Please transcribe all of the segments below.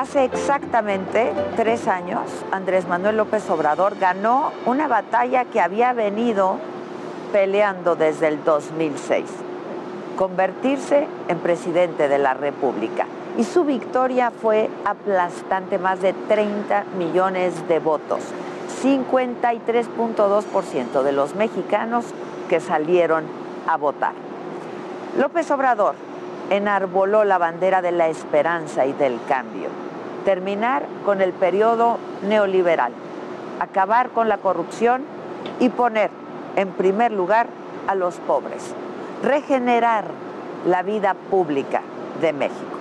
hace exactamente tres años, Andrés Manuel López Obrador ganó una batalla que había venido peleando desde el 2006 convertirse en presidente de la República. Y su victoria fue aplastante, más de 30 millones de votos, 53.2% de los mexicanos que salieron a votar. López Obrador enarboló la bandera de la esperanza y del cambio, terminar con el periodo neoliberal, acabar con la corrupción y poner en primer lugar a los pobres regenerar la vida pública de México.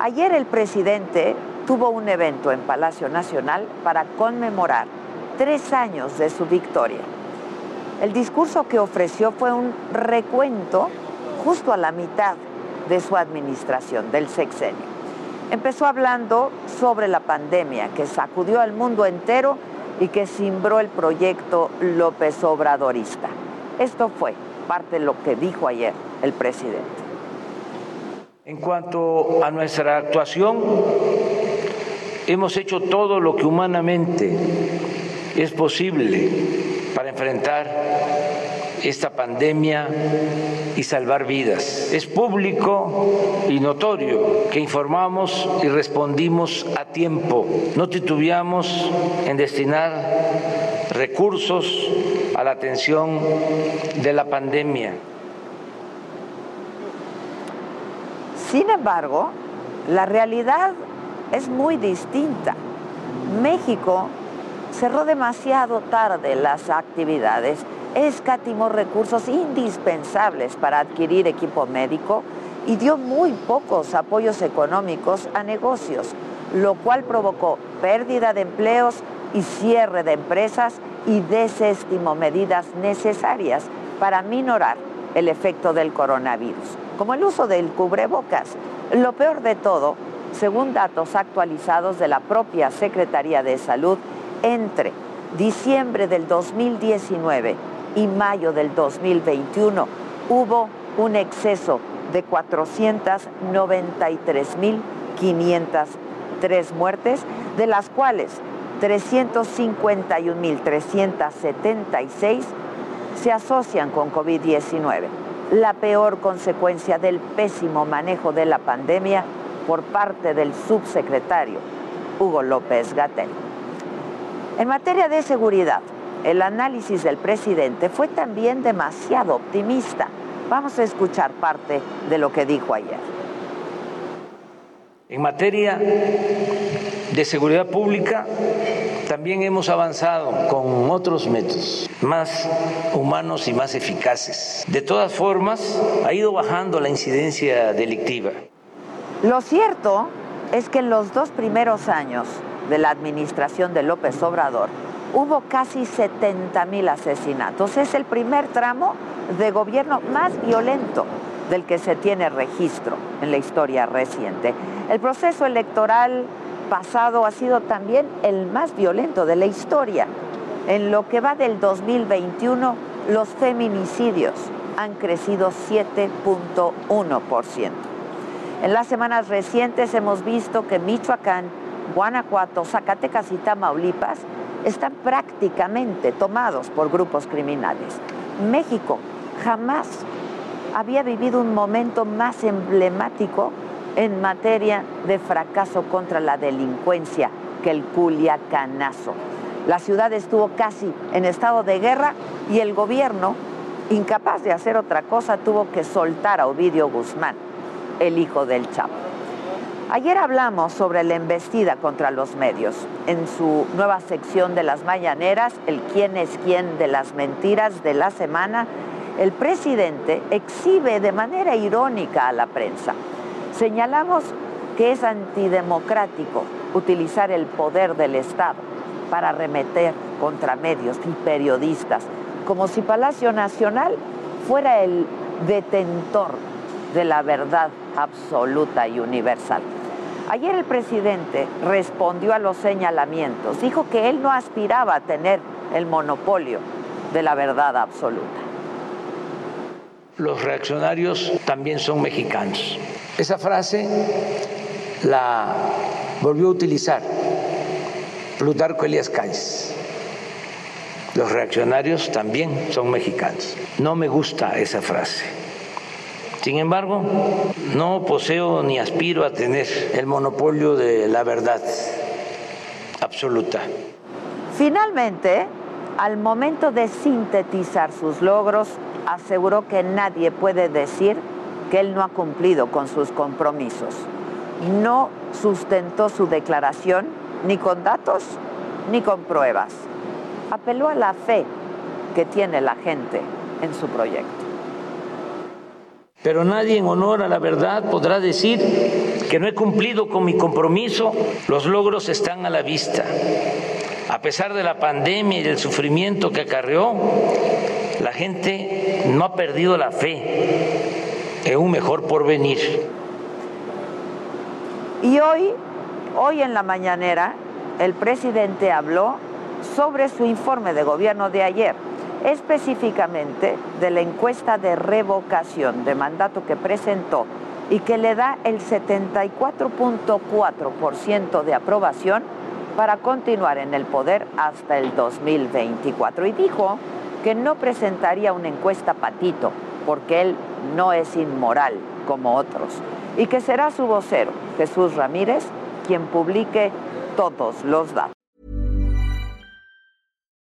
Ayer el presidente tuvo un evento en Palacio Nacional para conmemorar tres años de su victoria. El discurso que ofreció fue un recuento justo a la mitad de su administración, del sexenio. Empezó hablando sobre la pandemia que sacudió al mundo entero y que cimbró el proyecto López Obradorista. Esto fue parte de lo que dijo ayer el presidente. En cuanto a nuestra actuación, hemos hecho todo lo que humanamente es posible para enfrentar esta pandemia y salvar vidas. Es público y notorio que informamos y respondimos a tiempo. No titubeamos en destinar recursos a la atención de la pandemia. Sin embargo, la realidad es muy distinta. México cerró demasiado tarde las actividades, escatimó recursos indispensables para adquirir equipo médico y dio muy pocos apoyos económicos a negocios, lo cual provocó pérdida de empleos y cierre de empresas y desestimó medidas necesarias para minorar el efecto del coronavirus, como el uso del cubrebocas. Lo peor de todo, según datos actualizados de la propia Secretaría de Salud, entre diciembre del 2019 y mayo del 2021 hubo un exceso de 493.503 muertes, de las cuales 351.376 se asocian con COVID-19, la peor consecuencia del pésimo manejo de la pandemia por parte del subsecretario Hugo López Gatel. En materia de seguridad, el análisis del presidente fue también demasiado optimista. Vamos a escuchar parte de lo que dijo ayer. En materia de seguridad pública también hemos avanzado con otros métodos más humanos y más eficaces. De todas formas, ha ido bajando la incidencia delictiva. Lo cierto es que en los dos primeros años de la administración de López Obrador hubo casi 70 mil asesinatos. Es el primer tramo de gobierno más violento del que se tiene registro en la historia reciente. El proceso electoral pasado ha sido también el más violento de la historia. En lo que va del 2021, los feminicidios han crecido 7.1%. En las semanas recientes hemos visto que Michoacán, Guanajuato, Zacatecas y Tamaulipas están prácticamente tomados por grupos criminales. México jamás había vivido un momento más emblemático en materia de fracaso contra la delincuencia que el Culiacanazo. La ciudad estuvo casi en estado de guerra y el gobierno, incapaz de hacer otra cosa, tuvo que soltar a Ovidio Guzmán, el hijo del Chapo. Ayer hablamos sobre la embestida contra los medios. En su nueva sección de las mañaneras, el quién es quién de las mentiras de la semana, el presidente exhibe de manera irónica a la prensa. Señalamos que es antidemocrático utilizar el poder del Estado para arremeter contra medios y periodistas, como si Palacio Nacional fuera el detentor de la verdad absoluta y universal. Ayer el presidente respondió a los señalamientos, dijo que él no aspiraba a tener el monopolio de la verdad absoluta. Los reaccionarios también son mexicanos. Esa frase la volvió a utilizar Plutarco Elías Calles. Los reaccionarios también son mexicanos. No me gusta esa frase sin embargo, no poseo ni aspiro a tener el monopolio de la verdad absoluta. Finalmente, al momento de sintetizar sus logros, aseguró que nadie puede decir que él no ha cumplido con sus compromisos. No sustentó su declaración ni con datos ni con pruebas. Apeló a la fe que tiene la gente en su proyecto. Pero nadie en honor a la verdad podrá decir que no he cumplido con mi compromiso. Los logros están a la vista. A pesar de la pandemia y del sufrimiento que acarreó, la gente no ha perdido la fe en un mejor porvenir. Y hoy, hoy en la mañanera, el presidente habló sobre su informe de gobierno de ayer específicamente de la encuesta de revocación de mandato que presentó y que le da el 74.4% de aprobación para continuar en el poder hasta el 2024. Y dijo que no presentaría una encuesta patito, porque él no es inmoral como otros, y que será su vocero, Jesús Ramírez, quien publique todos los datos.